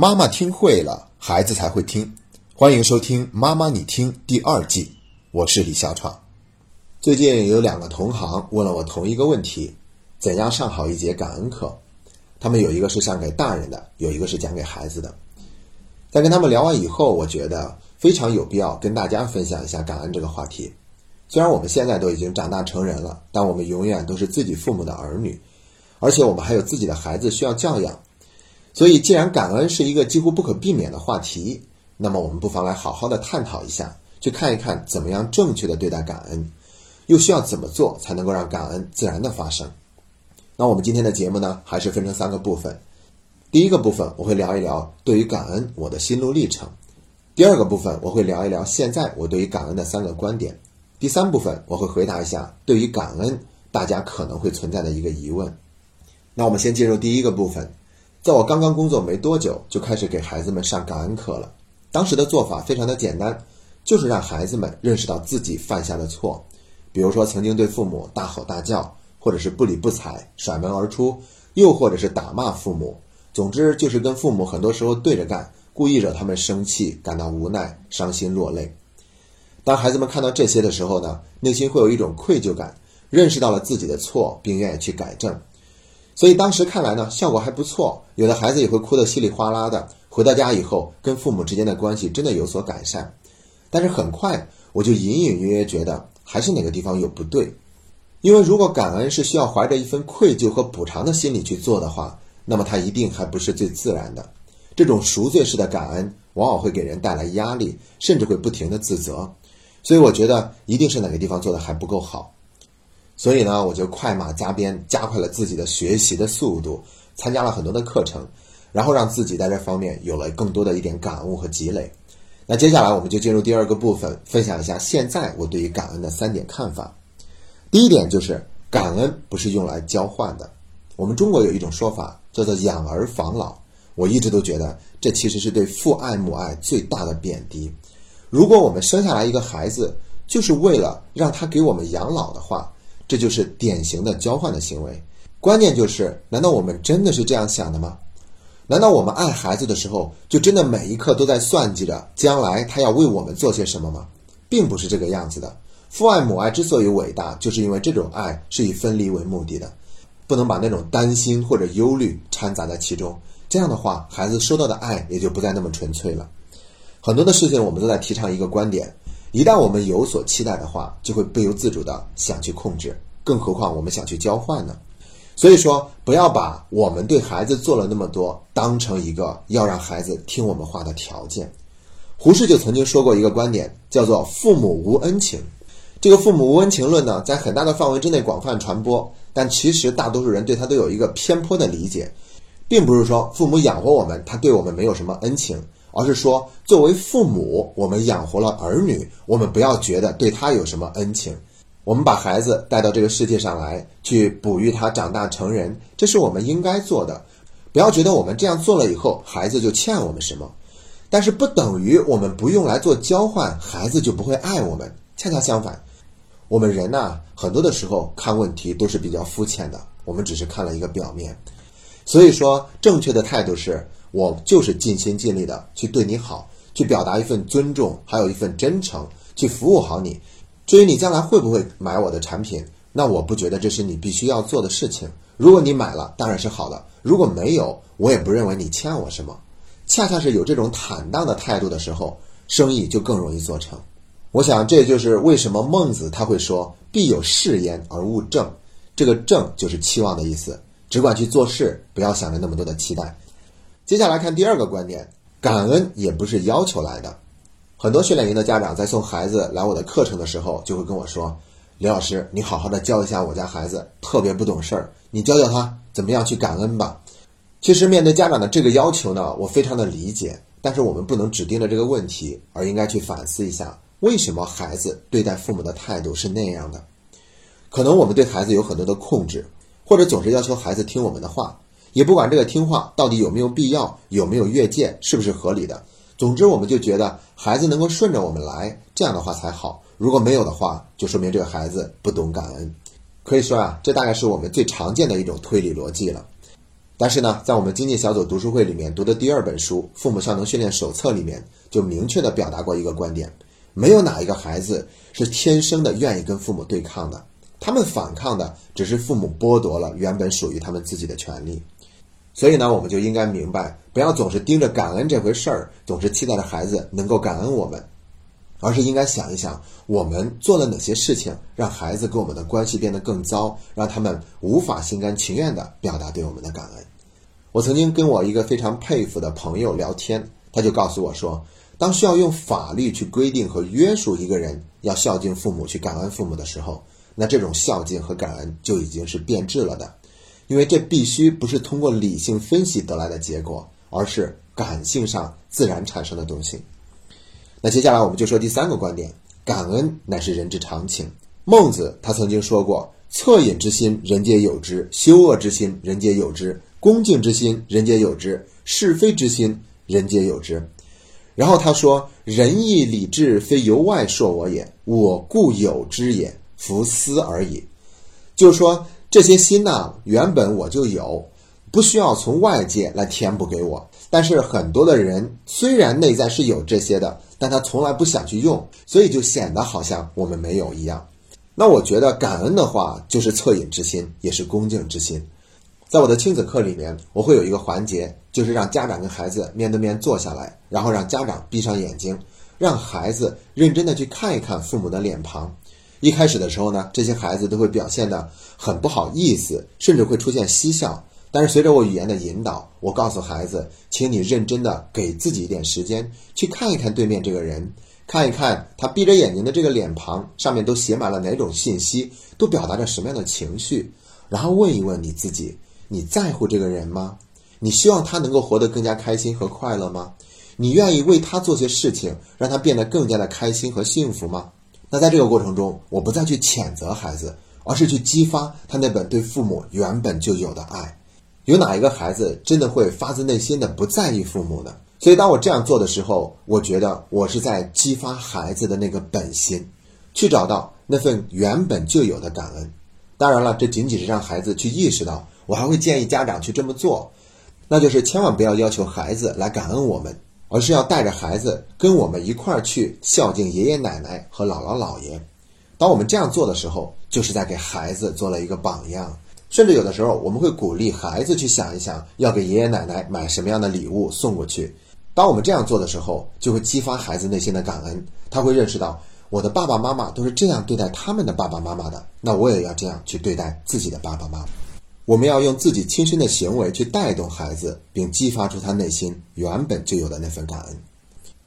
妈妈听会了，孩子才会听。欢迎收听《妈妈你听》第二季，我是李小闯。最近有两个同行问了我同一个问题：怎样上好一节感恩课？他们有一个是上给大人的，有一个是讲给孩子的。在跟他们聊完以后，我觉得非常有必要跟大家分享一下感恩这个话题。虽然我们现在都已经长大成人了，但我们永远都是自己父母的儿女，而且我们还有自己的孩子需要教养。所以，既然感恩是一个几乎不可避免的话题，那么我们不妨来好好的探讨一下，去看一看怎么样正确的对待感恩，又需要怎么做才能够让感恩自然的发生。那我们今天的节目呢，还是分成三个部分。第一个部分我会聊一聊对于感恩我的心路历程；第二个部分我会聊一聊现在我对于感恩的三个观点；第三部分我会回答一下对于感恩大家可能会存在的一个疑问。那我们先进入第一个部分。在我刚刚工作没多久，就开始给孩子们上感恩课了。当时的做法非常的简单，就是让孩子们认识到自己犯下的错，比如说曾经对父母大吼大叫，或者是不理不睬、甩门而出，又或者是打骂父母。总之就是跟父母很多时候对着干，故意惹他们生气，感到无奈、伤心、落泪。当孩子们看到这些的时候呢，内心会有一种愧疚感，认识到了自己的错，并愿意去改正。所以当时看来呢，效果还不错，有的孩子也会哭得稀里哗啦的。回到家以后，跟父母之间的关系真的有所改善。但是很快，我就隐隐约约觉得还是哪个地方有不对。因为如果感恩是需要怀着一份愧疚和补偿的心理去做的话，那么它一定还不是最自然的。这种赎罪式的感恩，往往会给人带来压力，甚至会不停的自责。所以我觉得一定是哪个地方做的还不够好。所以呢，我就快马加鞭，加快了自己的学习的速度，参加了很多的课程，然后让自己在这方面有了更多的一点感悟和积累。那接下来我们就进入第二个部分，分享一下现在我对于感恩的三点看法。第一点就是感恩不是用来交换的。我们中国有一种说法叫做“养儿防老”，我一直都觉得这其实是对父爱母爱最大的贬低。如果我们生下来一个孩子，就是为了让他给我们养老的话，这就是典型的交换的行为，关键就是：难道我们真的是这样想的吗？难道我们爱孩子的时候，就真的每一刻都在算计着将来他要为我们做些什么吗？并不是这个样子的。父爱母爱之所以伟大，就是因为这种爱是以分离为目的的，不能把那种担心或者忧虑掺杂在其中。这样的话，孩子收到的爱也就不再那么纯粹了。很多的事情，我们都在提倡一个观点。一旦我们有所期待的话，就会不由自主的想去控制，更何况我们想去交换呢？所以说，不要把我们对孩子做了那么多当成一个要让孩子听我们话的条件。胡适就曾经说过一个观点，叫做“父母无恩情”。这个“父母无恩情论”呢，在很大的范围之内广泛传播，但其实大多数人对他都有一个偏颇的理解，并不是说父母养活我们，他对我们没有什么恩情。而是说，作为父母，我们养活了儿女，我们不要觉得对他有什么恩情。我们把孩子带到这个世界上来，去哺育他长大成人，这是我们应该做的。不要觉得我们这样做了以后，孩子就欠我们什么。但是不等于我们不用来做交换，孩子就不会爱我们。恰恰相反，我们人呐，很多的时候看问题都是比较肤浅的，我们只是看了一个表面。所以说，正确的态度是。我就是尽心尽力的去对你好，去表达一份尊重，还有一份真诚，去服务好你。至于你将来会不会买我的产品，那我不觉得这是你必须要做的事情。如果你买了，当然是好的；如果没有，我也不认为你欠我什么。恰恰是有这种坦荡的态度的时候，生意就更容易做成。我想，这就是为什么孟子他会说“必有事焉而勿正”。这个“正”就是期望的意思，只管去做事，不要想着那么多的期待。接下来看第二个观点，感恩也不是要求来的。很多训练营的家长在送孩子来我的课程的时候，就会跟我说：“李老师，你好好的教一下我家孩子，特别不懂事儿，你教教他怎么样去感恩吧。”其实面对家长的这个要求呢，我非常的理解，但是我们不能只盯着这个问题，而应该去反思一下，为什么孩子对待父母的态度是那样的？可能我们对孩子有很多的控制，或者总是要求孩子听我们的话。也不管这个听话到底有没有必要，有没有越界，是不是合理的。总之，我们就觉得孩子能够顺着我们来，这样的话才好。如果没有的话，就说明这个孩子不懂感恩。可以说啊，这大概是我们最常见的一种推理逻辑了。但是呢，在我们经济小组读书会里面读的第二本书《父母效能训练手册》里面，就明确的表达过一个观点：没有哪一个孩子是天生的愿意跟父母对抗的，他们反抗的只是父母剥夺了原本属于他们自己的权利。所以呢，我们就应该明白，不要总是盯着感恩这回事儿，总是期待着孩子能够感恩我们，而是应该想一想，我们做了哪些事情，让孩子跟我们的关系变得更糟，让他们无法心甘情愿地表达对我们的感恩。我曾经跟我一个非常佩服的朋友聊天，他就告诉我说，当需要用法律去规定和约束一个人要孝敬父母、去感恩父母的时候，那这种孝敬和感恩就已经是变质了的。因为这必须不是通过理性分析得来的结果，而是感性上自然产生的东西。那接下来我们就说第三个观点：感恩乃是人之常情。孟子他曾经说过：“恻隐之心，人皆有之；羞恶之心，人皆有之；恭敬之心，人皆有之；是非之心，人皆有之。”然后他说：“仁义礼智，非由外铄我也，我固有之也，弗思而已。”就是说。这些心呢，原本我就有，不需要从外界来填补给我。但是很多的人虽然内在是有这些的，但他从来不想去用，所以就显得好像我们没有一样。那我觉得感恩的话，就是恻隐之心，也是恭敬之心。在我的亲子课里面，我会有一个环节，就是让家长跟孩子面对面坐下来，然后让家长闭上眼睛，让孩子认真的去看一看父母的脸庞。一开始的时候呢，这些孩子都会表现的很不好意思，甚至会出现嬉笑。但是随着我语言的引导，我告诉孩子，请你认真的给自己一点时间，去看一看对面这个人，看一看他闭着眼睛的这个脸庞上面都写满了哪种信息，都表达着什么样的情绪。然后问一问你自己，你在乎这个人吗？你希望他能够活得更加开心和快乐吗？你愿意为他做些事情，让他变得更加的开心和幸福吗？那在这个过程中，我不再去谴责孩子，而是去激发他那本对父母原本就有的爱。有哪一个孩子真的会发自内心的不在意父母呢？所以当我这样做的时候，我觉得我是在激发孩子的那个本心，去找到那份原本就有的感恩。当然了，这仅仅是让孩子去意识到。我还会建议家长去这么做，那就是千万不要要求孩子来感恩我们。而是要带着孩子跟我们一块儿去孝敬爷爷奶奶和姥姥姥爷。当我们这样做的时候，就是在给孩子做了一个榜样。甚至有的时候，我们会鼓励孩子去想一想，要给爷爷奶奶买什么样的礼物送过去。当我们这样做的时候，就会激发孩子内心的感恩。他会认识到，我的爸爸妈妈都是这样对待他们的爸爸妈妈的，那我也要这样去对待自己的爸爸妈妈。我们要用自己亲身的行为去带动孩子，并激发出他内心原本就有的那份感恩。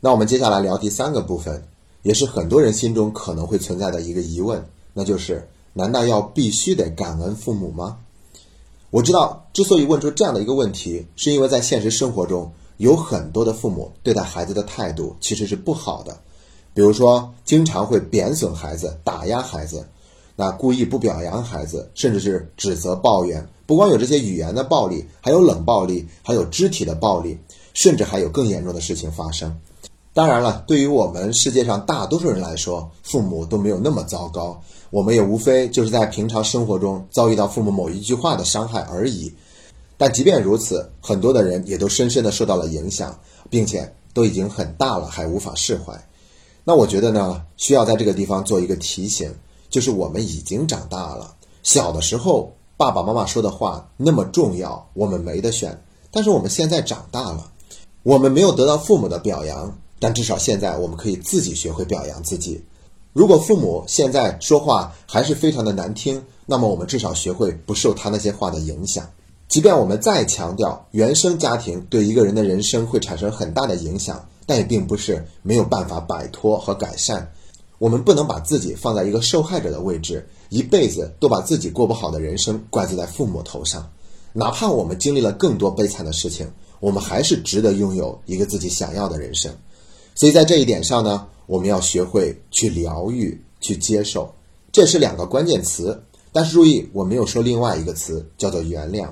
那我们接下来聊第三个部分，也是很多人心中可能会存在的一个疑问，那就是：难道要必须得感恩父母吗？我知道，之所以问出这样的一个问题，是因为在现实生活中，有很多的父母对待孩子的态度其实是不好的，比如说，经常会贬损孩子、打压孩子。那故意不表扬孩子，甚至是指责抱怨，不光有这些语言的暴力，还有冷暴力，还有肢体的暴力，甚至还有更严重的事情发生。当然了，对于我们世界上大多数人来说，父母都没有那么糟糕，我们也无非就是在平常生活中遭遇到父母某一句话的伤害而已。但即便如此，很多的人也都深深的受到了影响，并且都已经很大了还无法释怀。那我觉得呢，需要在这个地方做一个提醒。就是我们已经长大了，小的时候爸爸妈妈说的话那么重要，我们没得选。但是我们现在长大了，我们没有得到父母的表扬，但至少现在我们可以自己学会表扬自己。如果父母现在说话还是非常的难听，那么我们至少学会不受他那些话的影响。即便我们再强调原生家庭对一个人的人生会产生很大的影响，但也并不是没有办法摆脱和改善。我们不能把自己放在一个受害者的位置，一辈子都把自己过不好的人生怪罪在父母头上。哪怕我们经历了更多悲惨的事情，我们还是值得拥有一个自己想要的人生。所以在这一点上呢，我们要学会去疗愈、去接受，这是两个关键词。但是注意，我没有说另外一个词，叫做原谅。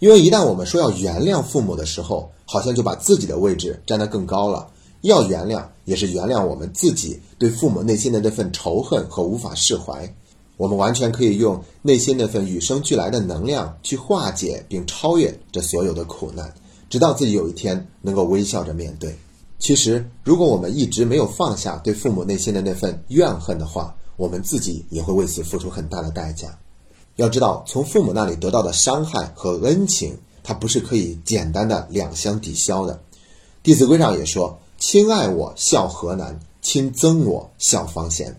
因为一旦我们说要原谅父母的时候，好像就把自己的位置站得更高了。要原谅，也是原谅我们自己对父母内心的那份仇恨和无法释怀。我们完全可以用内心那份与生俱来的能量去化解并超越这所有的苦难，直到自己有一天能够微笑着面对。其实，如果我们一直没有放下对父母内心的那份怨恨的话，我们自己也会为此付出很大的代价。要知道，从父母那里得到的伤害和恩情，它不是可以简单的两相抵消的。《弟子规》上也说：“亲爱我，孝何难；亲憎我，孝方贤。”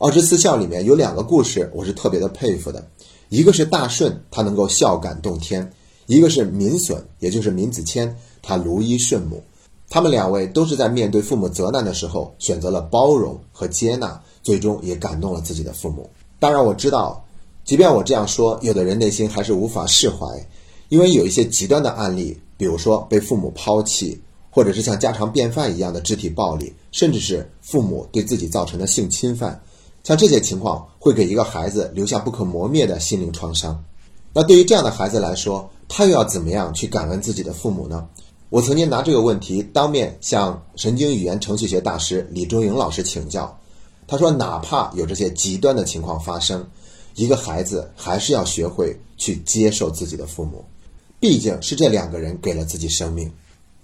二十四孝里面有两个故事，我是特别的佩服的。一个是大顺，他能够孝感动天；一个是闵损，也就是闵子骞，他如一顺母。他们两位都是在面对父母责难的时候，选择了包容和接纳，最终也感动了自己的父母。当然，我知道，即便我这样说，有的人内心还是无法释怀，因为有一些极端的案例，比如说被父母抛弃，或者是像家常便饭一样的肢体暴力，甚至是父母对自己造成的性侵犯，像这些情况会给一个孩子留下不可磨灭的心灵创伤。那对于这样的孩子来说，他又要怎么样去感恩自己的父母呢？我曾经拿这个问题当面向神经语言程序学大师李忠颖老师请教，他说：“哪怕有这些极端的情况发生，一个孩子还是要学会去接受自己的父母，毕竟是这两个人给了自己生命，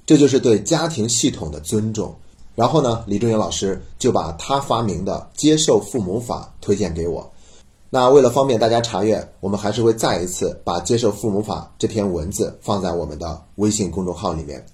这就是对家庭系统的尊重。”然后呢，李忠颖老师就把他发明的接受父母法推荐给我。那为了方便大家查阅，我们还是会再一次把《接受父母法》这篇文字放在我们的微信公众号里面。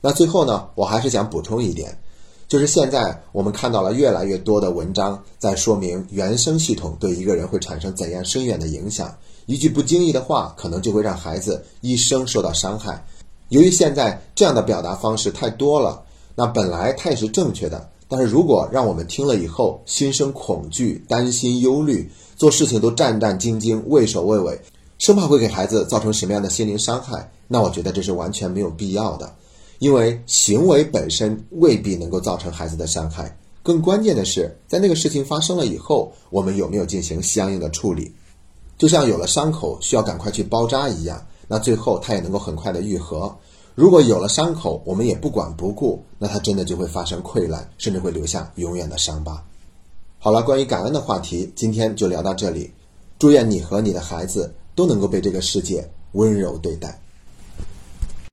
那最后呢，我还是想补充一点，就是现在我们看到了越来越多的文章在说明原生系统对一个人会产生怎样深远的影响，一句不经意的话可能就会让孩子一生受到伤害。由于现在这样的表达方式太多了，那本来它也是正确的，但是如果让我们听了以后心生恐惧、担心、忧虑。做事情都战战兢兢、畏首畏尾，生怕会给孩子造成什么样的心灵伤害。那我觉得这是完全没有必要的，因为行为本身未必能够造成孩子的伤害。更关键的是，在那个事情发生了以后，我们有没有进行相应的处理？就像有了伤口需要赶快去包扎一样，那最后它也能够很快的愈合。如果有了伤口，我们也不管不顾，那它真的就会发生溃烂，甚至会留下永远的伤疤。好了，关于感恩的话题，今天就聊到这里。祝愿你和你的孩子都能够被这个世界温柔对待。